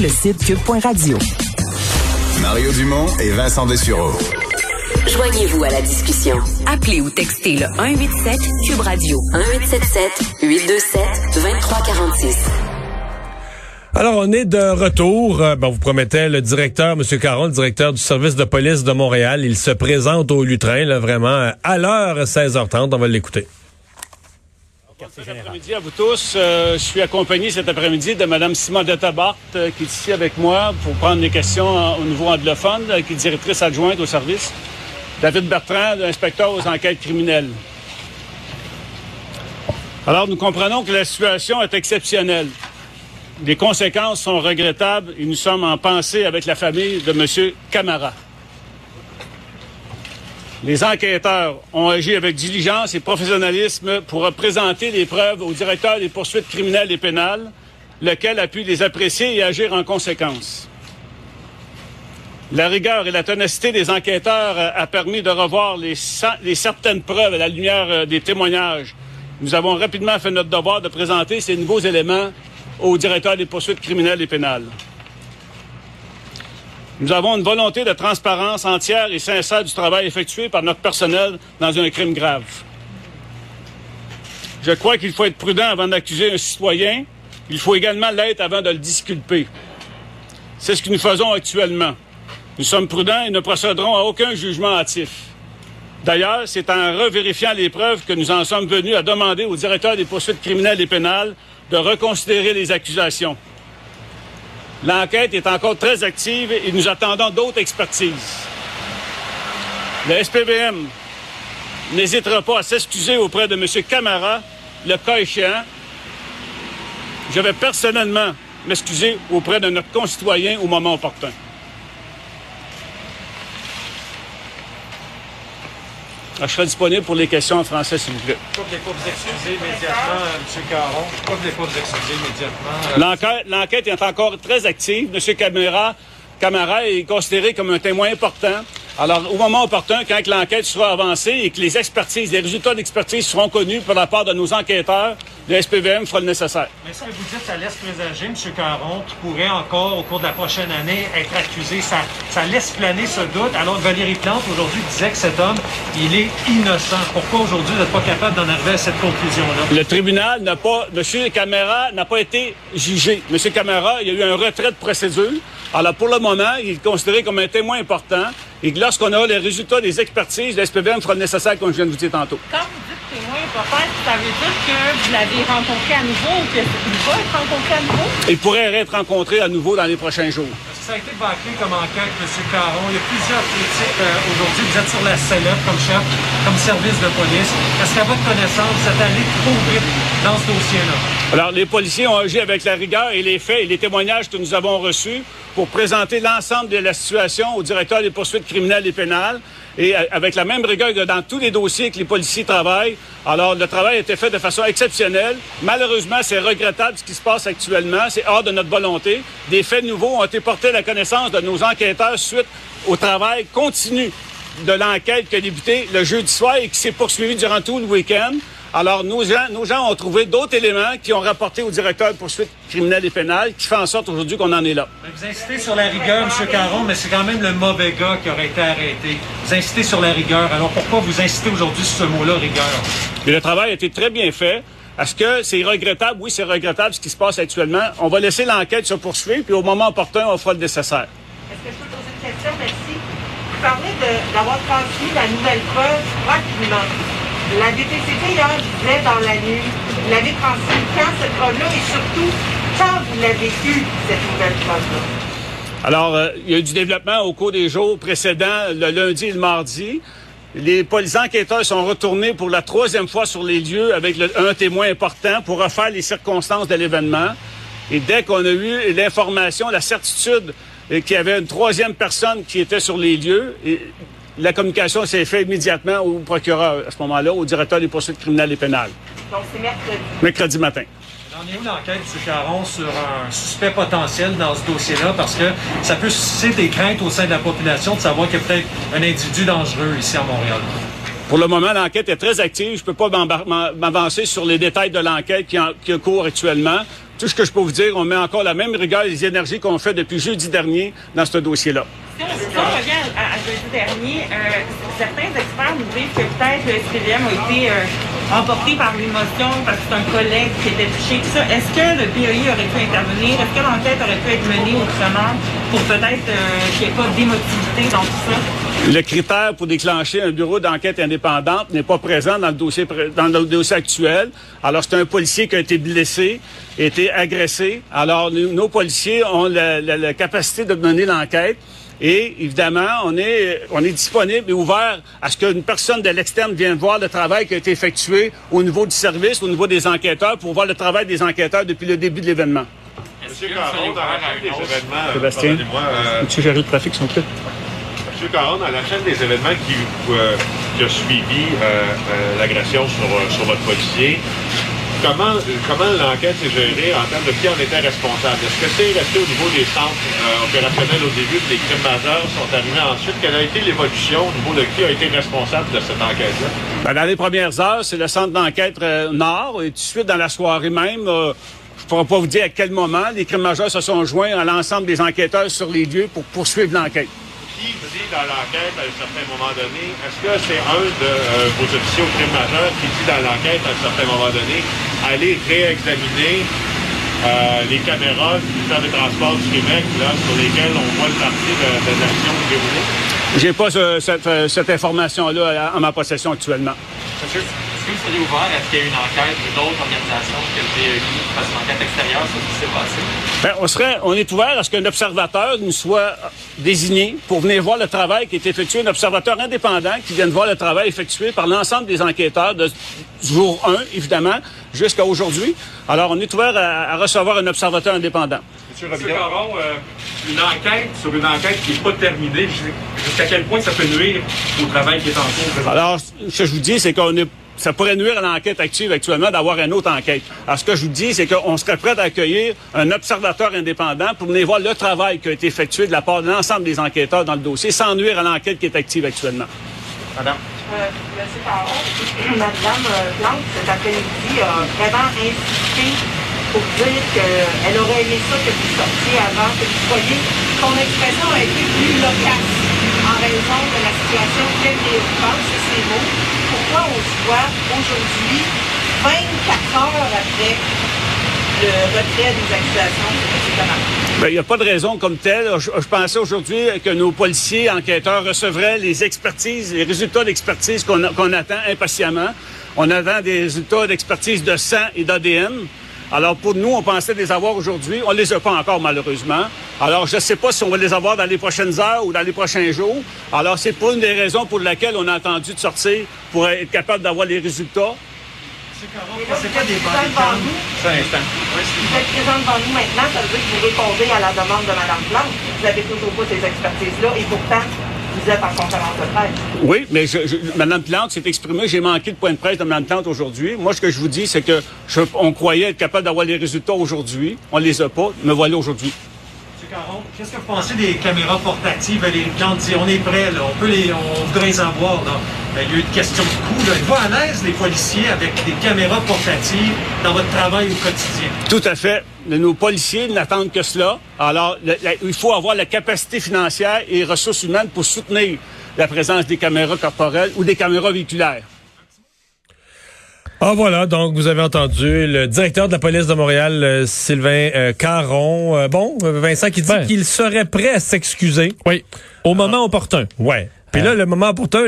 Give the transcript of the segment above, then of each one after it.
Le site cube.radio. Mario Dumont et Vincent Dessureau. Joignez-vous à la discussion. Appelez ou textez le 187 Cube Radio 1877 827 2346. Alors, on est de retour. Euh, Bon, vous promettez le directeur, M. Caron, le directeur du service de police de Montréal. Il se présente au Lutrin, là, vraiment, euh, à l'heure 16h30. On va l'écouter. Bon après-midi à vous tous. Euh, je suis accompagné cet après-midi de Mme Simonetta Barthes, euh, qui est ici avec moi pour prendre les questions au niveau anglophone, euh, qui est directrice adjointe au service. David Bertrand, inspecteur aux enquêtes criminelles. Alors, nous comprenons que la situation est exceptionnelle. Les conséquences sont regrettables et nous sommes en pensée avec la famille de M. Camara. Les enquêteurs ont agi avec diligence et professionnalisme pour présenter les preuves au directeur des poursuites criminelles et pénales, lequel a pu les apprécier et agir en conséquence. La rigueur et la ténacité des enquêteurs a permis de revoir les certaines preuves à la lumière euh, des témoignages. Nous avons rapidement fait notre devoir de présenter ces nouveaux éléments au directeur des poursuites criminelles et pénales. Nous avons une volonté de transparence entière et sincère du travail effectué par notre personnel dans un crime grave. Je crois qu'il faut être prudent avant d'accuser un citoyen. Il faut également l'être avant de le disculper. C'est ce que nous faisons actuellement. Nous sommes prudents et ne procéderons à aucun jugement hâtif. D'ailleurs, c'est en revérifiant les preuves que nous en sommes venus à demander au directeur des poursuites criminelles et pénales de reconsidérer les accusations. L'enquête est encore très active et nous attendons d'autres expertises. Le SPVM n'hésitera pas à s'excuser auprès de M. Camara, le cas échéant. Je vais personnellement m'excuser auprès de notre concitoyen au moment opportun. Ah, Je serai disponible pour les questions en français, s'il vous plaît. Pourquoi vous vous excuser immédiatement, M. Caron? Pourquoi vous vous excuser immédiatement? Euh, L'enquête, l'enquête est encore très active. M. Camara, Camara est considéré comme un témoin important. Alors, au moment opportun, quand l'enquête sera avancée et que les expertises, les résultats d'expertise seront connus par la part de nos enquêteurs, le SPVM fera le nécessaire. Mais est-ce que vous dites que ça laisse présager, M. Caron, qui pourrait encore, au cours de la prochaine année, être accusé? Ça, ça laisse planer ce doute, alors que Valérie Plante, aujourd'hui, disait que cet homme, il est innocent. Pourquoi aujourd'hui, vous n'êtes pas capable d'en arriver à cette conclusion-là? Le tribunal n'a pas, M. Camara n'a pas été jugé. M. Camara, il y a eu un retrait de procédure. Alors, pour le moment, il est considéré comme un témoin important et que lorsqu'on aura les résultats des expertises, le SPVM fera le nécessaire, comme je viens de vous dire tantôt. Quand vous dites témoin important, ça veut dire que vous l'avez rencontré à nouveau ou qu'il va être rencontré à nouveau? Il pourrait être rencontré à nouveau dans les prochains jours. Ça a été bâclé comme enquête, M. Caron? Il y a plusieurs critiques euh, aujourd'hui. Vous êtes sur la sellette comme chef, comme service de police. Est-ce qu'à votre connaissance, vous êtes allé trop vite dans ce dossier-là? Alors, les policiers ont agi avec la rigueur et les faits et les témoignages que nous avons reçus pour présenter l'ensemble de la situation au directeur des poursuites criminelles et pénales et euh, avec la même rigueur que dans tous les dossiers que les policiers travaillent. Alors, le travail a été fait de façon exceptionnelle. Malheureusement, c'est regrettable ce qui se passe actuellement. C'est hors de notre volonté. Des faits nouveaux ont été portés à la connaissance de nos enquêteurs suite au travail continu de l'enquête qui a débuté le jeudi soir et qui s'est poursuivie durant tout le week-end. Alors, nos gens, nos gens ont trouvé d'autres éléments qui ont rapporté au directeur de poursuites criminelles et pénales, qui fait en sorte aujourd'hui qu'on en est là. Vous insistez sur la rigueur, M. Caron, mais c'est quand même le mauvais gars qui aurait été arrêté. Vous insistez sur la rigueur. Alors pourquoi vous insistez aujourd'hui sur ce mot-là, rigueur? Mais le travail a été très bien fait. Est-ce que c'est regrettable? Oui, c'est regrettable ce qui se passe actuellement. On va laisser l'enquête se poursuivre, puis au moment opportun, on fera le nécessaire. Est-ce que je peux poser une question? Parlez d'avoir transmis la nouvelle preuve rapidement. La DPCP, hier, disait dans la nuit, vous l'avez transmis quand cette preuve-là et surtout, quand vous l'avez eue, cette nouvelle preuve-là? Alors, euh, il y a eu du développement au cours des jours précédents, le lundi et le mardi. Les, pol- les enquêteurs sont retournés pour la troisième fois sur les lieux avec un témoin important pour refaire les circonstances de l'événement. Et dès qu'on a eu l'information, la certitude et qu'il y avait une troisième personne qui était sur les lieux. Et la communication s'est faite immédiatement au procureur à ce moment-là, au directeur des poursuites criminelles et pénales. Donc, c'est mercredi. Mercredi matin. On est où l'enquête, M. Caron, sur un suspect potentiel dans ce dossier-là? Parce que ça peut susciter des craintes au sein de la population de savoir qu'il y a peut-être un individu dangereux ici à Montréal. Pour le moment, l'enquête est très active. Je ne peux pas m'avancer sur les détails de l'enquête qui, en- qui court actuellement. Tout ce que je peux vous dire, on met encore la même rigueur et les énergies qu'on fait depuis jeudi dernier dans ce dossier-là. Si on, revient à, jeudi dernier, euh, certains experts nous disent que peut-être le a été euh, emporté par l'émotion parce que c'est un collègue qui était touché. Ça. Est-ce que le BEI aurait pu intervenir? Est-ce que l'enquête aurait pu être menée autrement pour peut-être euh, qu'il n'y ait pas d'émotivité dans tout ça? Le critère pour déclencher un bureau d'enquête indépendante n'est pas présent dans le dossier dans le dossier actuel. Alors c'est un policier qui a été blessé, a été agressé. Alors nous- nos policiers ont la, la- la capacité de mener l'enquête. Et évidemment, on est, on est disponible et ouvert à ce qu'une personne de l'externe vienne voir le travail qui a été effectué au niveau du service, au niveau des enquêteurs, pour voir le travail des enquêteurs depuis le début de l'événement. Monsieur Caron, dans la des événements, euh, Sébastien, euh, tu gérer le trafic, s'il vous plaît? Monsieur Caron, dans la chaîne des événements qui, euh, a suivi euh, euh, l'agression sur, votre policier, comment, l'enquête s'est gérée en termes de qui en était responsable? Est-ce que c'est resté au niveau des centres opérationnels au début, puis les crimes majeurs sont arrivés ensuite? Quelle a été l'évolution au niveau de qui a été responsable de cette enquête-là? Ben, dans les premières heures, c'est le centre d'enquête Nord. Et tout de suite, dans la soirée même, je ne pourrais pas vous dire à quel moment, les crimes majeurs se sont joints à l'ensemble des enquêteurs sur les lieux pour poursuivre l'enquête. Qui dit dans l'enquête à un certain moment donné, est-ce que c'est un de euh, vos officiers au crime majeur qui dit dans l'enquête à un certain moment donné, allez réexaminer euh, les caméras du ministère des Transports du Québec, là, sur lesquelles on voit le parti de, de l'action déroulée? J'ai pas ce- cette, euh, cette information-là en ma possession actuellement. Monsieur, vous seriez ouvert à ce qu'il y ait une enquête d'autres organisations que le BEI fasse une enquête extérieure sur ce qui s'est passé? Ben, on serait, on est ouvert à ce qu'un observateur nous soit désigné pour venir voir le travail qui est effectué, un observateur indépendant qui vienne voir le travail effectué par l'ensemble des enquêteurs de jour 1, évidemment, jusqu'à aujourd'hui. Alors, on est ouvert à, à recevoir un observateur indépendant. Monsieur Caron, euh, une enquête sur une enquête qui n'est pas terminée, jus- jusqu'à quel point ça peut nuire au travail qui est en cours? Alors, ce que je vous dis, c'est qu'on est ça pourrait nuire à l'enquête active actuellement d'avoir une autre enquête. Alors, ce que je vous dis, c'est qu'on serait prêt à accueillir un observateur indépendant pour venir voir le travail qui a été effectué de la part de l'ensemble des enquêteurs dans le dossier, sans nuire à l'enquête qui est active actuellement. Madame? Euh, Monsieur Caron, Madame euh, Plante, cet après-midi, a vraiment insisté pour dire qu'elle aurait aimé ça que vous sortiez avant, que vous soyez. Son expression a été plus loquace en raison de la situation très préoccupante, c'est ses mots. Pourquoi on se voit aujourd'hui, 24 heures après le retrait des accusations de M. Ben, Il n'y a pas de raison comme telle. Je, pensais aujourd'hui que nos policiers enquêteurs recevraient les expertises, les résultats d'expertise qu'on qu'on attend impatiemment. On attend des résultats d'expertise de sang et d'ADN. Alors, pour nous, on pensait les avoir aujourd'hui. On les a pas encore, malheureusement. Alors, je ne sais pas si on va les avoir dans les prochaines heures ou dans les prochains jours. Alors, c'est pas une des raisons pour laquelle on a attendu de sortir pour être capable d'avoir les résultats. Présent devant nous. C'est un instant. Vous êtes présent devant nous maintenant, ça veut dire que vous répondez à la demande de Mme Plante. Vous n'avez toujours pas ces expertises-là et pourtant, Oui, mais je, Mme Plante s'est exprimée. J'ai manqué de point de presse de Mme Plante aujourd'hui. Moi, ce que je vous dis, c'est que on croyait être capable d'avoir les résultats aujourd'hui. On les a pas. Me voilà aujourd'hui. Qu'est-ce que vous pensez des caméras portatives? Les Plante dit on est prêt, là, on peut les, on voudrait les avoir. Ben, il y a eu une question de coût. Êtes-vous à l'aise, les policiers, avec des caméras portatives dans votre travail au quotidien? Tout à fait. Nos policiers n'attendent que cela. Alors, il faut avoir la capacité financière et les ressources humaines pour soutenir la présence des caméras corporelles ou des caméras véhiculaires. Ah voilà, donc vous avez entendu le directeur de la police de Montréal, euh, Sylvain euh, Caron. Euh, bon, Vincent qui dit Ben. qu'il serait prêt à s'excuser. Oui. Au moment opportun. Ouais. Puis là, le moment opportun,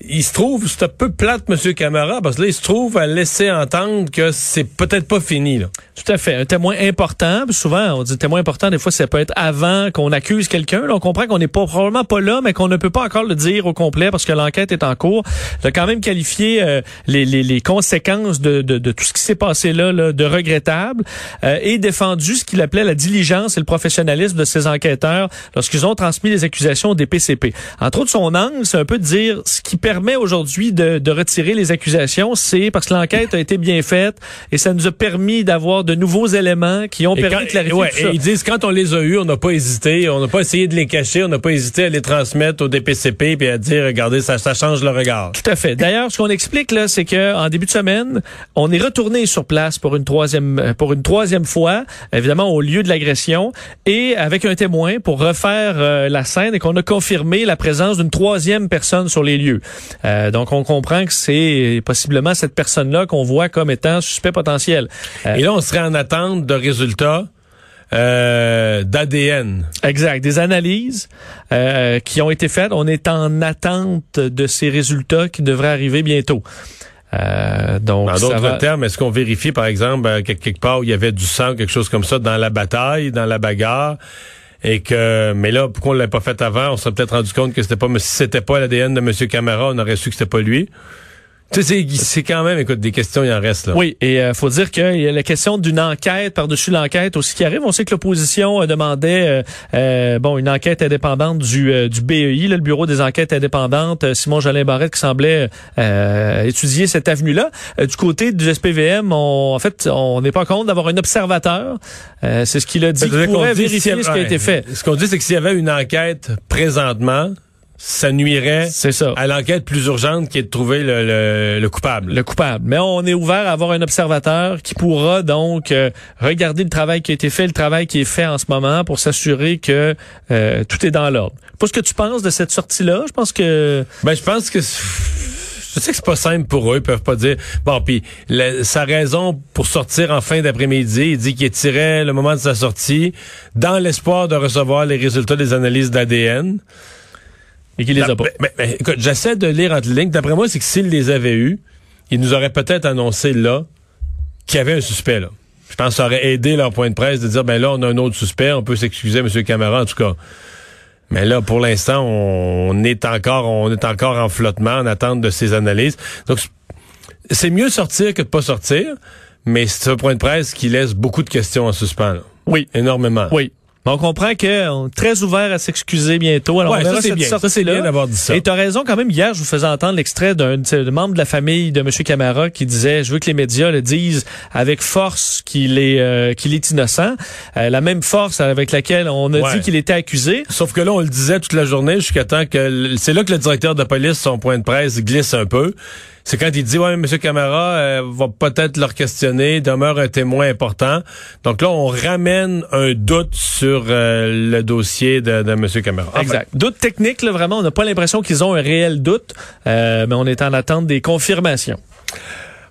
il se trouve, c'est un peu plate, M. Camara, parce que là, il se trouve à laisser entendre que c'est peut-être pas fini. Là. Tout à fait. Un témoin important. Souvent, on dit témoin important, des fois, ça peut être avant qu'on accuse quelqu'un. On comprend qu'on n'est pas probablement pas là, mais qu'on ne peut pas encore le dire au complet parce que l'enquête est en cours. Il a quand même qualifié euh, les, les, les, conséquences de, de, de, tout ce qui s'est passé là, là, de regrettable euh, et défendu ce qu'il appelait la diligence et le professionnalisme de ces enquêteurs lorsqu'ils ont transmis les accusations des PCP. Entre autres, son angle, c'est un peu de dire ce qui permet aujourd'hui de, de retirer les accusations, c'est parce que l'enquête a été bien faite et ça nous a permis d'avoir de nouveaux éléments qui ont Et permis quand- de clarifier ouais, tout ça. et ils disent quand on les a eus, on n'a pas hésité, on n'a pas essayé de les cacher, on n'a pas hésité à les transmettre au DPCP puis à dire regardez ça, ça change le regard. Tout à fait. D'ailleurs, ce qu'on explique là, c'est que en début de semaine, on est retourné sur place pour une troisième euh, pour une troisième fois, évidemment au lieu de l'agression, et avec un témoin pour refaire euh, la scène et qu'on a confirmé la présence d'une troisième personne sur les lieux. Euh, donc, on comprend que c'est possiblement cette personne-là qu'on voit comme étant suspect potentiel. Euh, Et là, on serait en attente de résultats euh, d'ADN. Exact. Des analyses euh, qui ont été faites. On est en attente de ces résultats qui devraient arriver bientôt. Euh, donc, En d'autres va- termes, est-ce qu'on vérifie, par exemple, euh, que- quelque part où il y avait du sang, quelque chose comme ça, dans la bataille, dans la bagarre, et que, mais là, pourquoi on l'a pas fait avant, on s'est peut-être rendu compte que c'était pas, si c'était pas l'ADN de M. Camara, on aurait su que c'était pas lui. Tu sais, c'est- quand même, écoute, des questions, il en reste, là. Oui, et euh, faut dire qu'il y a la question d'une enquête par-dessus l'enquête aussi qui arrive. On sait que l'opposition euh, demandait euh, euh, bon une enquête indépendante du, euh, du BEI, là, le Bureau des enquêtes indépendantes. Euh, Simon Jolin Barrette qui semblait euh, étudier cette avenue-là. Du côté du SPVM, on, en fait, on n'est pas contre d'avoir un observateur. Euh, C'est ce qu'il a dit. Qui pourrait vérifier ce qui a été fait. Ce qu'on dit, c'est que s'il y avait une enquête présentement, ça nuirait C'est ça. à l'enquête plus urgente qui est de trouver le, le- le coupable. le coupable. Mais on est ouvert à avoir un observateur qui pourra donc euh, regarder le travail qui a été fait, le travail qui est fait en ce moment pour s'assurer que euh, tout est dans l'ordre. Pas ce que tu penses de cette sortie-là? Je pense que Ben, je pense que c'est- je sais que c'est pas simple pour eux. Ils peuvent pas dire. Bon, puis sa raison pour sortir en fin d'après-midi, il dit qu'il tirait le moment de sa sortie dans l'espoir de recevoir les résultats des analyses d'ADN. Et qu'il les a pas. Écoute, j'essaie de lire entre les lignes. D'après moi, c'est que s'il les avait eus, il nous aurait peut-être annoncé là qu'il y avait un suspect là. Je pense que ça aurait aidé leur point de presse de dire ben là on a un autre suspect, on peut s'excuser M. Camara en tout cas. Mais là pour l'instant on est encore on est encore en flottement en attente de ces analyses. Donc c'est mieux sortir que de pas sortir, mais c'est un point de presse qui laisse beaucoup de questions en suspens. là. Oui. Énormément. Oui. On comprend qu'on est très ouvert à s'excuser bientôt. Alors, Ouais, on ça, c'est bien. Ça, c'est bien d'avoir dit ça. Et tu as raison quand même. Hier, je vous faisais entendre l'extrait d'un membre de la famille de M. Camara qui disait, je veux que les médias le disent avec force qu'il est, euh, qu'il est innocent. Euh, la même force avec laquelle on a Ouais. dit qu'il était accusé. Sauf que là, on le disait toute la journée jusqu'à temps que c'est là que le directeur de police, son point de presse, glisse un peu. C'est quand il dit ouais, M. Camara euh, va peut-être leur questionner, demeure un témoin important. Donc là, on ramène un doute sur euh, le dossier de, de M. Camara. Exact. Doute technique, là, vraiment, on n'a pas l'impression qu'ils ont un réel doute, euh, mais on est en attente des confirmations.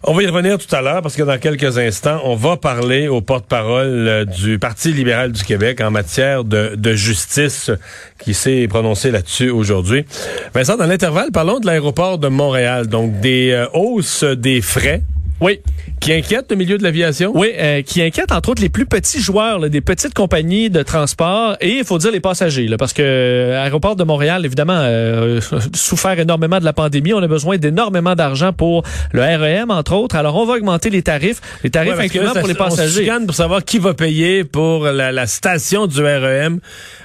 On va y revenir tout à l'heure parce que dans quelques instants, on va parler au porte-parole euh, du Parti libéral du Québec en matière de, justice qui s'est prononcé là-dessus aujourd'hui. Vincent, dans l'intervalle, parlons de l'aéroport de Montréal, donc des euh, hausses des frais. Oui. Qui inquiètent le milieu de l'aviation? Oui, euh, qui inquiète entre autres les plus petits joueurs, là, des petites compagnies de transport et il faut dire les passagers, là, parce que euh, l'aéroport de Montréal, évidemment, euh, souffert énormément de la pandémie. On a besoin d'énormément d'argent pour le REM, entre autres. Alors, on va augmenter les tarifs, les tarifs Ouais, incluant pour les On se passagers. chicane pour savoir qui va payer pour la, la station du REM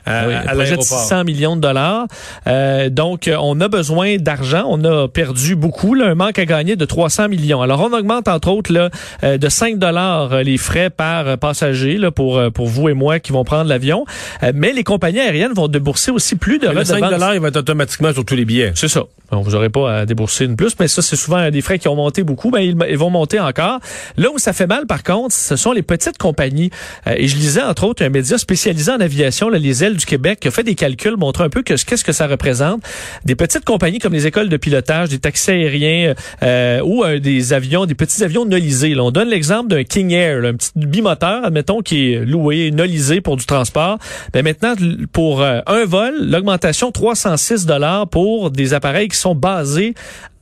à, Oui, à l'aéroport. 600 millions de dollars. Euh, donc, euh, on a besoin d'argent. On a perdu beaucoup, là, un manque à gagner de 300 millions. Alors, on augmente entre autres là, euh, de 5 dollars euh, les frais par passager là, pour euh, pour vous et moi qui vont prendre l'avion. Mais les compagnies aériennes vont débourser aussi plus de Le 5 redevances. il va être automatiquement sur tous les billets. C'est ça. Bon, vous n'aurez pas à débourser une plus, mais ça, c'est souvent des frais qui ont monté beaucoup. Ben, ils, ils vont monter encore. Là où ça fait mal, par contre, ce sont les petites compagnies. Et je lisais, entre autres, un média spécialisé en aviation, là, les ailes du Québec, qui a fait des calculs, montrant un peu que, qu'est-ce que ça représente. Des petites compagnies comme les écoles de pilotage, des taxis aériens euh, ou euh, des avions, des petits avions Là. On donne l'exemple d'un King Air, là, un petit bimoteur, admettons, qui est loué, nolisé pour du transport. Ben maintenant, pour euh, un vol, l'augmentation 306 dollars pour des appareils qui sont basés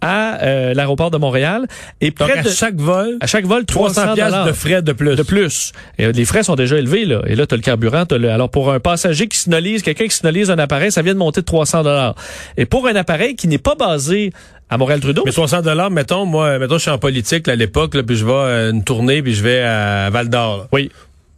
à euh, l'aéroport de Montréal et Donc, près à de chaque vol, à chaque vol 300 300 piastres de frais de plus. de plus. Et euh, les frais sont déjà élevés là. Et là tu as le carburant, le- alors pour un passager qui sinolise, quelqu'un qui sinolise un appareil, ça vient de monter de 300 dollars. Et pour un appareil qui n'est pas basé à Montréal Trudeau, Mais 60 dollars, mettons, moi, mettons, je suis en politique là, à l'époque, puis je vais à une tournée, puis je vais à Val d'Or. Oui.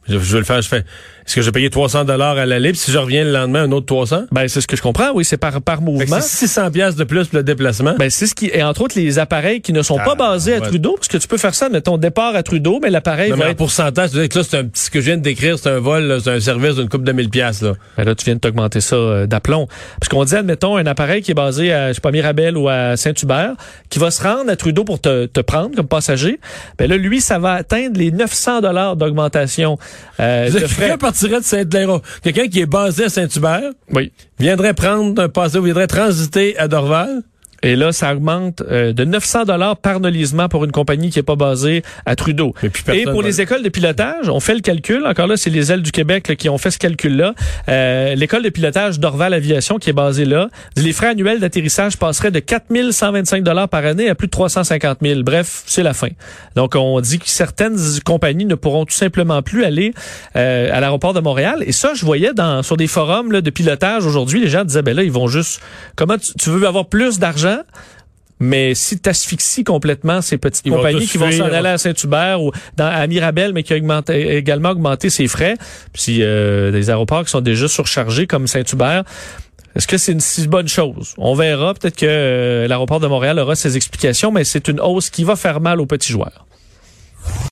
Je, je vais le faire, je fais. Est-ce que je vais payer 300 dollars à l'aller, puis si je reviens le lendemain, un autre 300? ben c'est ce que je comprends, oui, c'est par par mouvement. c'est 600 piastres de plus pour le déplacement. Ben, c'est ce qui et entre autres les appareils qui ne sont Ah, pas basés à. Trudeau parce que tu peux faire ça mettons départ à Trudeau mais l'appareil va mais en être pourcentage, tu que là, c'est un petit, ce que je viens de décrire, c'est un vol, c'est un service d'une coupe de 1000 piastres, là. Ben là, tu viens de t'augmenter ça euh, d'aplomb. Parce qu'on dit, admettons, un appareil qui est basé à, je sais pas, Mirabel ou à Saint-Hubert, qui va se rendre à Trudeau pour te, te prendre comme passager. Ben là, lui, ça va atteindre les 900 dollars d'augmentation euh, de frais. Quelqu'un partirait de Saint-Léron. Quelqu'un qui est basé à Saint-Hubert Oui. viendrait prendre un passé, viendrait transiter à Dorval. Et là, ça augmente euh, de 900 dollars par nolisement pour une compagnie qui est pas basée à Trudeau. Et puis Et pour va- les écoles de pilotage, on fait le calcul. Encore là, c'est les ailes du Québec là, qui ont fait ce calcul-là. Euh, L'école de pilotage d'Orval Aviation, qui est basée là, les frais annuels d'atterrissage passeraient de 4125 dollars par année à plus de 350 000. Bref, c'est la fin. Donc, on dit que certaines compagnies ne pourront tout simplement plus aller euh, à l'aéroport de Montréal. Et ça, je voyais dans sur des forums là, de pilotage aujourd'hui, les gens disaient, ben là, ils vont juste... Comment tu, tu veux avoir plus d'argent mais si tu asphyxies complètement ces petites Ils compagnies qui vont s'en aller à Saint-Hubert ou dans, à Mirabel, mais qui a augmenté- également augmenté ses frais, puis euh, des aéroports qui sont déjà surchargés comme Saint-Hubert, est-ce que c'est une si bonne chose? On verra. Peut-être que euh, l'aéroport de Montréal aura ses explications, mais c'est une hausse qui va faire mal aux petits joueurs.